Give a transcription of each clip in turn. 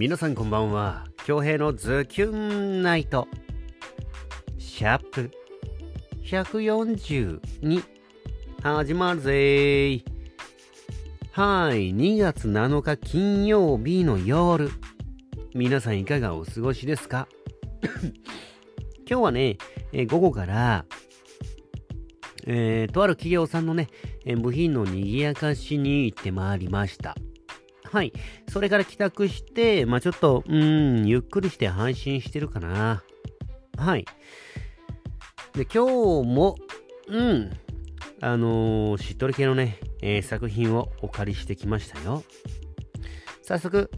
皆さんこんばんは。恭平のズキュンナイト。シャープ。142始まるぜはい。2月7日金曜日の夜皆さんいかがお過ごしですか？今日はね、えー午後から、えーとある企業さんのね、えー部品の賑やかしに行ってまいりました。はい。それから帰宅して、まあちょっと、うん、ゆっくりして配信してるかな。はい。で、今日も、うん、あのーしっとり系のね、えー作品をお借りしてきましたよ。早速、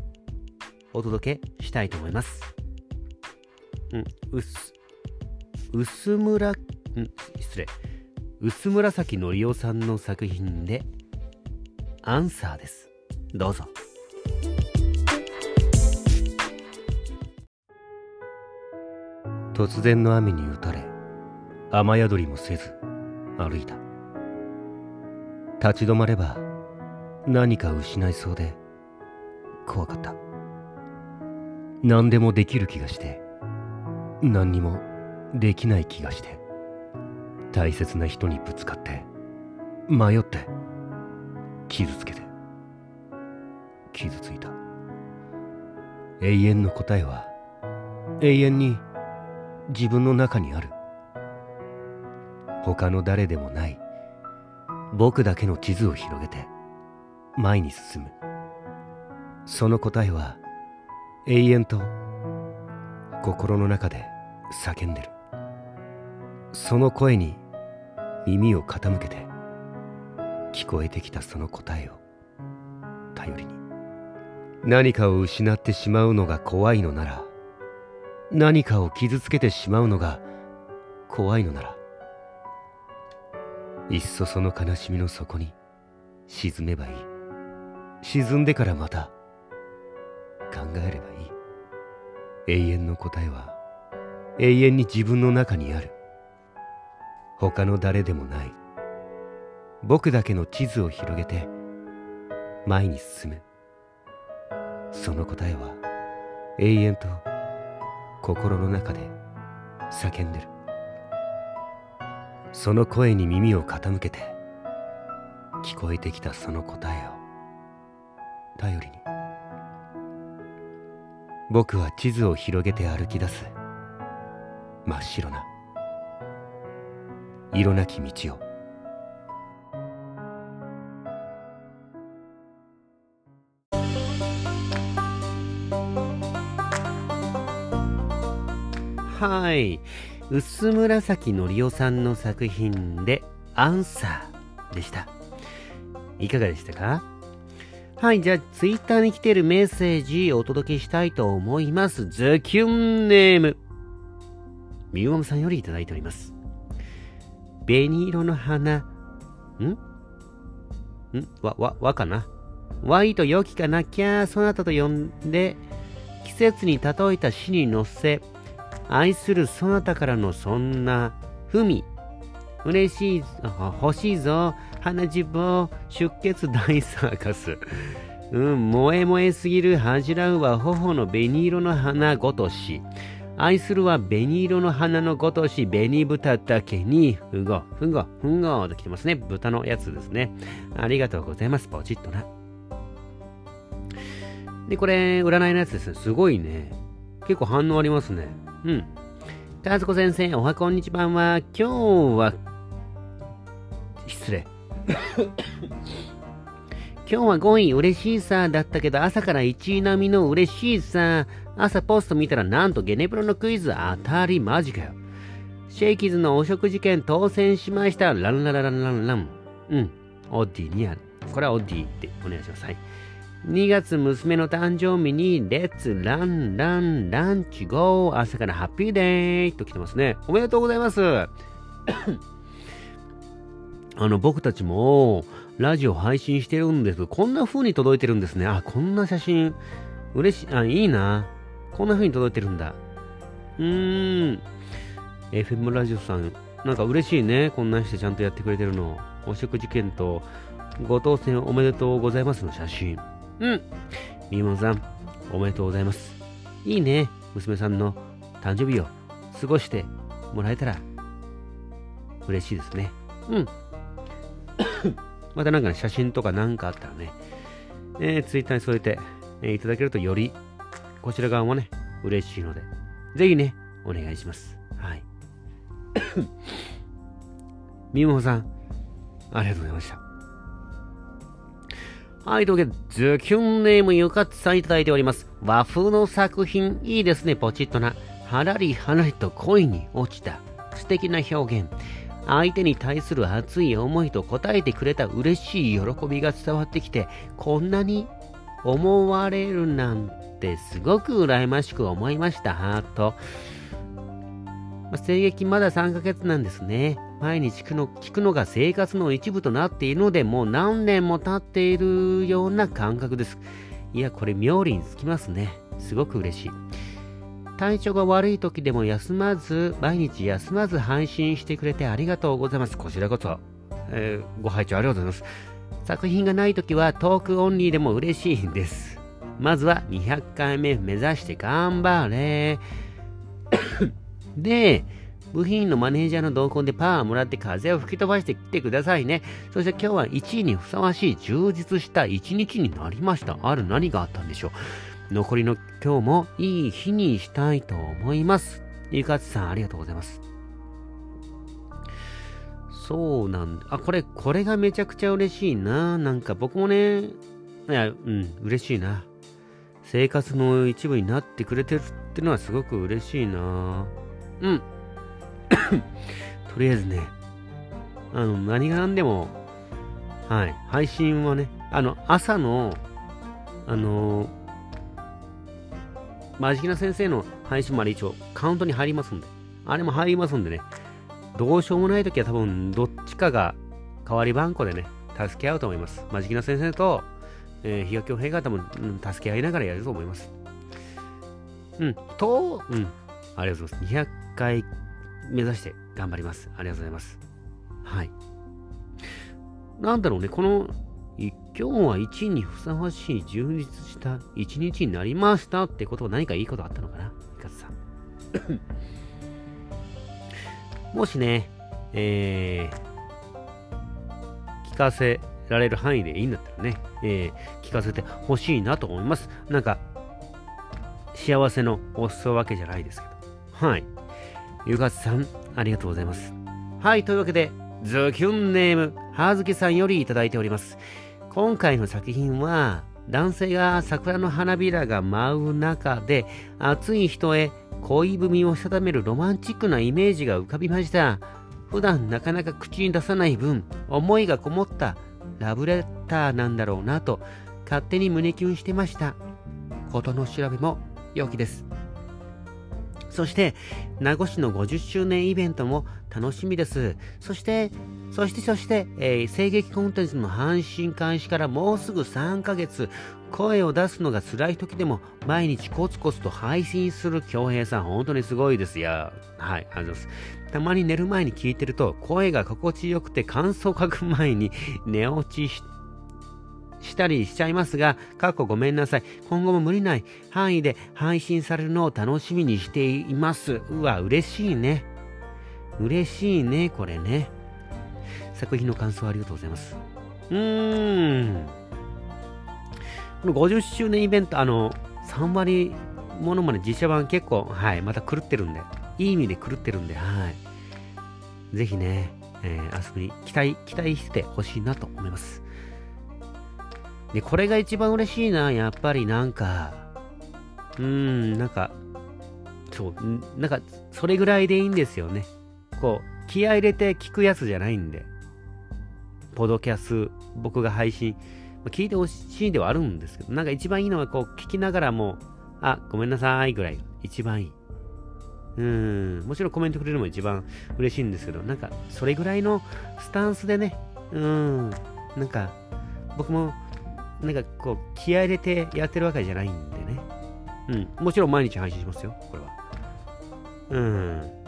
お届けしたいと思います。うん、うす、薄村、ん失礼。薄紫のりおさんの作品で、アンサーです。どうぞ。突然の雨に打たれ、雨宿りもせず、歩いた。立ち止まれば、何か失いそうで、怖かった。何でもできる気がして、何にもできない気がして、大切な人にぶつかって、迷って、傷つけて、傷ついた。永遠の答えは、永遠に自分の中にある。他の誰でもない、僕だけの地図を広げて、前に進む。その答えは、永遠と心の中で叫んでる。その声に耳を傾けて、聞こえてきたその答えを頼りに。何かを失ってしまうのが怖いのなら、何かを傷つけてしまうのが怖いのなら、いっそその悲しみの底に沈めばいい。沈んでからまた考えればいい。永遠の答えは永遠に自分の中にある。他の誰でもない。僕だけの地図を広げて前に進む。その答えは永遠と心の中で叫んでる。その声に耳を傾けて聞こえてきたその答えを頼りに僕は地図を広げて歩き出す真っ白な色なき道をはい薄紫のりおさんの作品でアンサーでしたいかがでしたか？はい、じゃあ、ツイッターに来てるメッセージお届けしたいと思います。ズキュンネーム。みゆまむさんよりいただいております。紅色の花。ん？ん？わ、わ、わかな？ワイと良きかなきゃそなたと呼んで、季節に例えた詩に乗せ、愛するそなたからのそんな、ふみ。嬉しい、あ欲しいぞ、花じぼ出血大サーカス。うん、萌え萌えすぎる恥じらうは頬の紅色の花ごとし。愛するは紅色の花のごとし、紅豚だけに、ふご、ふご、ふんごと来てますね。豚のやつですね。ありがとうございます。ポチッとな。で、これ、占いのやつですね。すごいね。結構反応ありますね。うん。たずこ先生、おはこんにちは。今日は、失礼。今日は5位嬉しいさだったけど朝から1位並みの嬉しいさ。朝ポスト見たらなんとゲネプロのクイズ当たりマジかよ。シェイキーズのお食事券当選しました。ランララランランラン。うん。オッディにある。これはオッディってお願いします。はい2月娘の誕生日にレッツランランランチゴー朝からハッピーデーと来てますねおめでとうございます あの僕たちもラジオ配信してるんですけどこんな風に届いてるんですね。あ、こんな写真、嬉しい、あ、いいな。こんな風に届いてるんだ。うーん。FM ラジオさん、なんか嬉しいね。こんなんしてちゃんとやってくれてるの。お食事券と、ご当選おめでとうございますの写真。うん。みもさん、おめでとうございます。いいね、娘さんの誕生日を過ごしてもらえたら嬉しいですね。うん。またなんかね、写真とかなんかあったらね、えー、ツイッターに添えて、えー、いただけるとより、こちら側もね、嬉しいので、ぜひね、お願いします。はい。みもほさん、ありがとうございました。はい、というわけで、ズキュンネームゆかつさんいただいております。和風の作品、いいですね、ポチッとな。はらりはらりと恋に落ちた。素敵な表現。相手に対する熱い思いと答えてくれた嬉しい喜びが伝わってきて、こんなに思われるなんてすごく羨ましく思いました、ハート。まあ、声劇まだ3ヶ月なんですね。毎日聞くの聞くのが生活の一部となっているので、もう何年も経っているような感覚です。いや、これ妙理につきますね。すごく嬉しい。体調が悪い時でも休まず、毎日休まず配信してくれてありがとうございます。こちらこそ、えー、ご拝聴ありがとうございます。作品がない時はトークオンリーでも嬉しいんです。まずは200回目目指して頑張れ。で、部品のマネージャーの同行でパワーもらって風を吹き飛ばしてきてくださいね。そして今日は1位にふさわしい充実した1日になりました。ある何があったんでしょう。残りの今日もいい日にしたいと思います。ゆかつさん、ありがとうございます。そうなんだ。あ、これ、これがめちゃくちゃ嬉しいな。なんか僕もね、いや、うん、嬉しいな。生活の一部になってくれてるってのはすごく嬉しいな。うん。とりあえずね、あの、何が何でも、はい、配信はね、あの、朝の、あのマジキナ先生の配信まで一応カウントに入りますんで。あれも入りますんでね。どうしようもないときは多分どっちかが代わり番号でね、助け合うと思います。マジキナ先生と、えー、日垣平方も、うん、助け合いながらやると思います。うん、と、うん、ありがとうございます。200回目指して頑張ります。ありがとうございます。はい。なんだろうね、この今日は1にふさわしい充実した一日になりましたってことは何かいいことあったのかなイカさん。もしね、えー、聞かせられる範囲でいいんだったらね、えー、聞かせてほしいなと思います。なんか、幸せのお裾分けじゃないですけど。はい。ゆかさん、ありがとうございます。はい、というわけで、ズキュンネーム、はずきさんよりいただいております。今回の作品は、男性が桜の花びらが舞う中で、熱い人へ恋文を定めるロマンチックなイメージが浮かびました。普段なかなか口に出さない分、思いがこもったラブレターなんだろうなと、勝手に胸キュンしてました。事の調べも良きです。そして、名護市の50周年イベントも楽しみです。そして、そして、そして、えー、声劇コンテンツの配信開始からもうすぐ3ヶ月、声を出すのが辛い時でも毎日コツコツと配信する京平さん、本当にすごいですよ。はい、ありがとうございます。たまに寝る前に聞いてると、声が心地よくて感想を書く前に寝落ちして、したりしちゃいますが、過去ごめんなさい。今後も無理ない範囲で配信されるのを楽しみにしています。うわ、嬉しいね。嬉しいね、これね。作品の感想ありがとうございます。うーん。この50周年イベント、あの、3割ものまで実写版結構、はい、また狂ってるんで、いい意味で狂ってるんで、はい。ぜひね、えー、遊びに期待、期待してほしいなと思います。で、これが一番嬉しいな、やっぱりなんか、うーん、なんか、そう、なんか、それぐらいでいいんですよね。こう、気合入れて聞くやつじゃないんで。ポドキャス、僕が配信、聞いてほしいではあるんですけど、なんか一番いいのは、こう、聞きながらも、あ、ごめんなさいぐらいが一番いい。うん、もちろんコメントくれるのも一番嬉しいんですけど、なんか、それぐらいのスタンスでね、うん、なんか、僕もなんかこう、気合入れてやってるわけじゃないんでね。うん。もちろん毎日配信しますよ、これは。うん。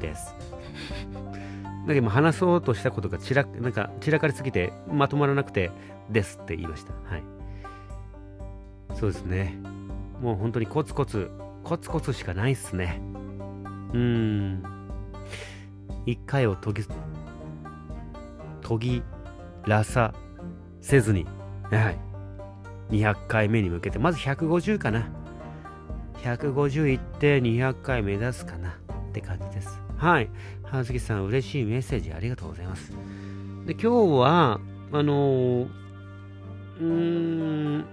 です。だけど話そうとしたことが散らなんか散らかりすぎてまとまらなくてですって言いました。はい。そうですね。もう本当にコツコツ、コツコツしかないっすね。うーん。一回を研ぎ、研ぎらさせずに、はい。200回目に向けて、まず150かな。150いって200回目指すかなって感じです。はい。葉月さん、嬉しいメッセージありがとうございます。で、今日は、あのー、うーん、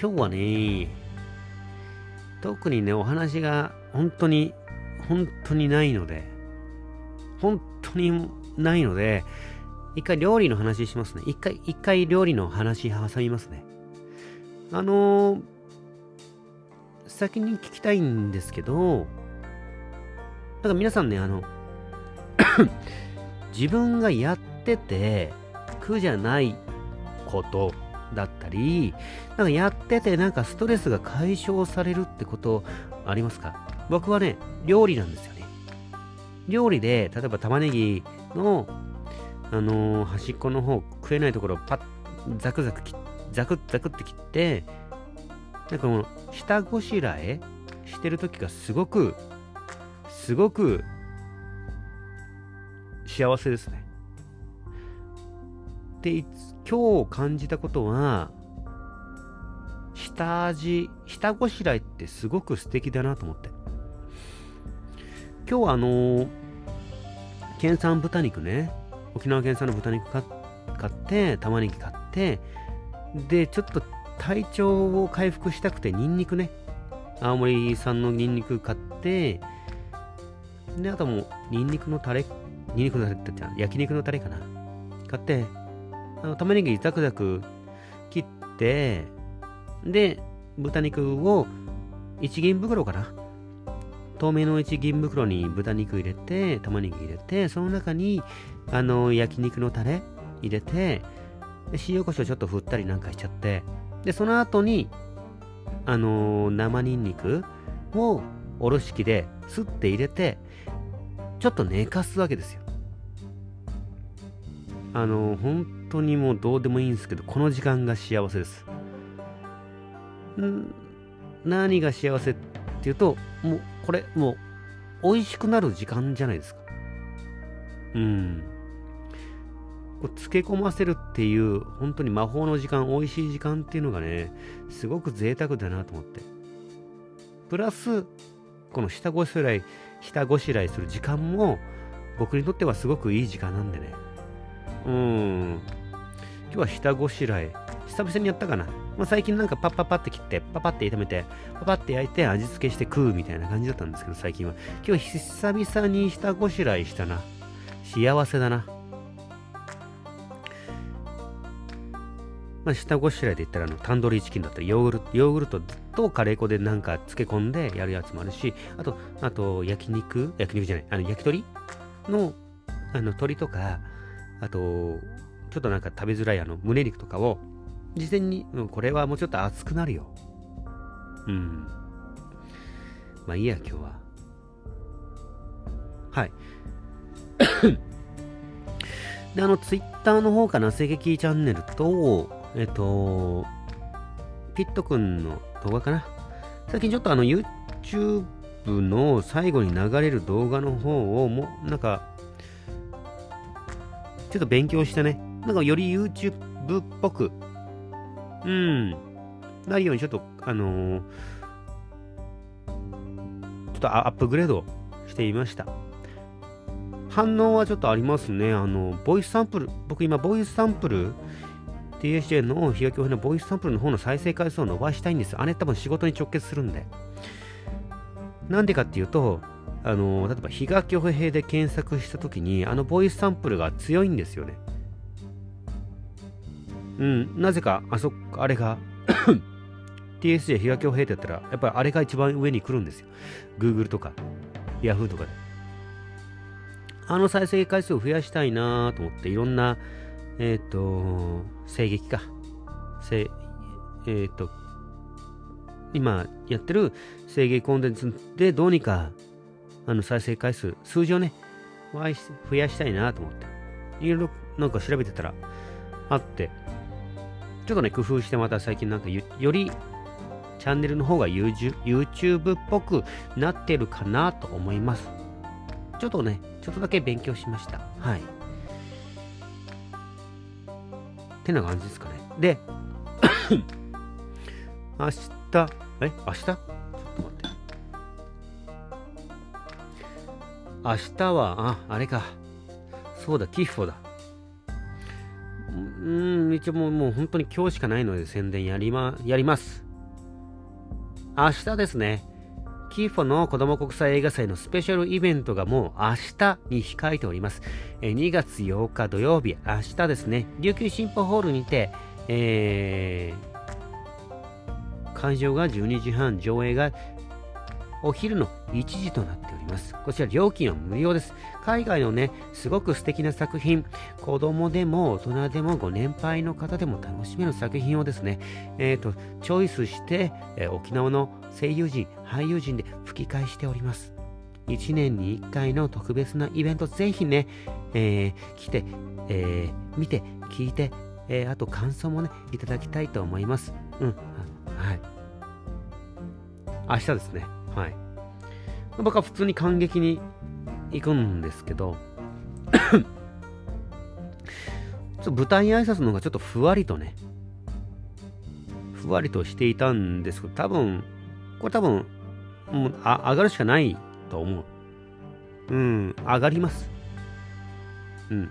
今日はね、特にね、お話が本当に、本当にないので、本当にないので、一回料理の話しますね。一回、一回料理の話挟みますね。あのー、先に聞きたいんですけど、なんか皆さんね、あの 自分がやってて苦じゃないことだったり、なんかやっててなんかストレスが解消されるってことありますか？僕はね、料理なんですよね。料理で、例えば玉ねぎの、あのー、端っこの方、食えないところをパッ、ザクザクザクザクって切って、なんかこの下ごしらえしてる時がすごく、すごく幸せですね。で、今日感じたことは、下味、下ごしらえってすごく素敵だなと思って。今日はあの、県産豚肉ね、沖縄県産の豚肉買って、玉ねぎ買って、で、ちょっと体調を回復したくて、ニンニクね、青森産のニンニク買って、で、あともう、ニンニクのタレ、ニンニクのタレって言った焼肉のタレかな。買って、あの玉ねぎザクザク切って、で、豚肉を1銀袋かな。透明の1銀袋に豚肉入れて、玉ねぎ入れて、その中に、あの、焼肉のタレ入れて、塩コショウちょっと振ったりなんかしちゃって、で、その後に、あのー、生ニンニクをおろし器ですって入れて、ちょっと寝かすわけですよ。あのー、本当にもうどうでもいいんですけど、この時間が幸せです。ん何が幸せっていうと、もう、これ、もう、美味しくなる時間じゃないですか。うん。こう漬け込ませるっていう本当に魔法の時間美味しい時間っていうのがねすごく贅沢だなと思って。プラスこの下ごしらえ下ごしらえする時間も僕にとってはすごくいい時間なんでね。うん。今日は下ごしらえ久々にやったかな、まあ、最近なんかパッパッパって切ってパパって炒めてパパって焼いて味付けして食うみたいな感じだったんですけど最近は。今日は久々に下ごしらえしたな。幸せだな。まあ、下ごしらえで言ったらあのタンドリーチキンだったりヨーグルトヨーグルトとカレー粉でなんか漬け込んでやるやつもあるしあとあと焼肉焼肉じゃないあの焼き鳥のあの鶏とかあとちょっとなんか食べづらいあの胸肉とかを事前に、うん、これはもうちょっと熱くなるよ。うん。まあいいや今日は。はい。であのツイッターの方かな、声劇チャンネルと、えっと、ピットくんの動画かな？最近ちょっとあの YouTube の最後に流れる動画の方をもなんか、ちょっと勉強してね。なんかより YouTube っぽく、うん、なるようにちょっと、あのー、ちょっとアップグレードしてみました。反応はちょっとありますね。あの、ボイスサンプル、僕今、ボイスサンプル TSJ の日垣のボイスサンプルの方の再生回数を伸ばしたいんですあれ多分仕事に直結するんで。なんでかっていうと、あの、例えば、比嘉恭平で検索したときに、あのボイスサンプルが強いんですよね。うん、なぜか、あそ、あれが TSJ 比嘉恭平ってやったら、やっぱりあれが一番上に来るんですよ。Google とか、Yahoo とかで。あの再生回数を増やしたいなと思って、いろんなえっ、ー、と、声劇か。せえっ、ー、と、今やってる声劇コンテンツでどうにか、あの再生回数、数字をね、増やしたいなと思って。いろいろなんか調べてたら、あって、ちょっとね、工夫してまた最近なんかよりチャンネルの方が YouTube っぽくなってるかなと思います。ちょっとね、ちょっとだけ勉強しました。はい。てな感じですかね。で、明日、え明日？ちょっと待って。明日は、あ、あれか。そうだ、キッフォだ。うん、一応もうもう本当に今日しかないので宣伝やりま、やります。明日ですね。キーフォの子供国際映画祭のスペシャルイベントがもう明日に控えております。2月8日土曜日、明日ですね、琉球新報ホールにて、えー、会場が12時半、上映がお昼の1時となっております。こちら料金は無料です。海外のね、すごく素敵な作品、子供でも大人でもご年配の方でも楽しめる作品をですね、えっ、ー、と、チョイスして、えー、沖縄の声優陣、俳優陣で吹き替えしております。1年に1回の特別なイベント、ぜひね、えー、来て、えー、見て、聞いて、えー、あと感想もね、いただきたいと思います。うん。はい。明日ですね。はい。僕は普通に感激に行くんですけど ちょっと舞台挨拶の方がちょっとふわりとね、ふわりとしていたんですけど、多分、これ多分、もうあ上がるしかないと思う。うん、上がります。うん。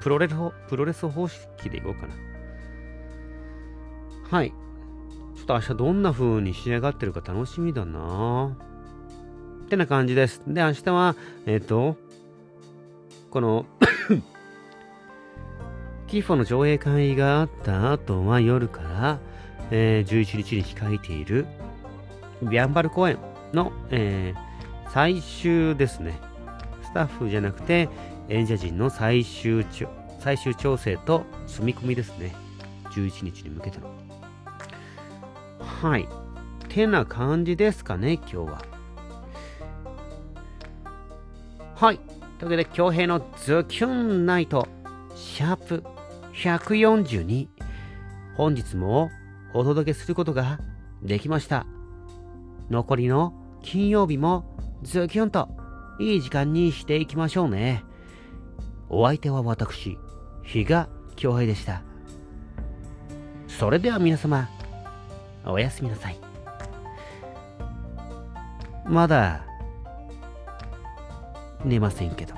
プロレス、プロレス方式でいこうかな。はい。ちょっと明日どんな風に仕上がってるか楽しみだなってな感じです。で、明日は、えっ、ー、と、この キーフォの上映会があった後は夜から、えー、11日に控えているビャンバル公演の、えー、最終ですね。スタッフじゃなくて演者陣の最終最終調整と積み込みですね。11日に向けての。はい。てな感じですかね、今日は。はい。というわけで、京平のズキュンナイト、シャープ142。本日もお届けすることができました。残りの金曜日もズキュンといい時間にしていきましょうね。お相手は私、比嘉京平でした。それでは皆様、おやすみなさい。まだ寝ませんけど。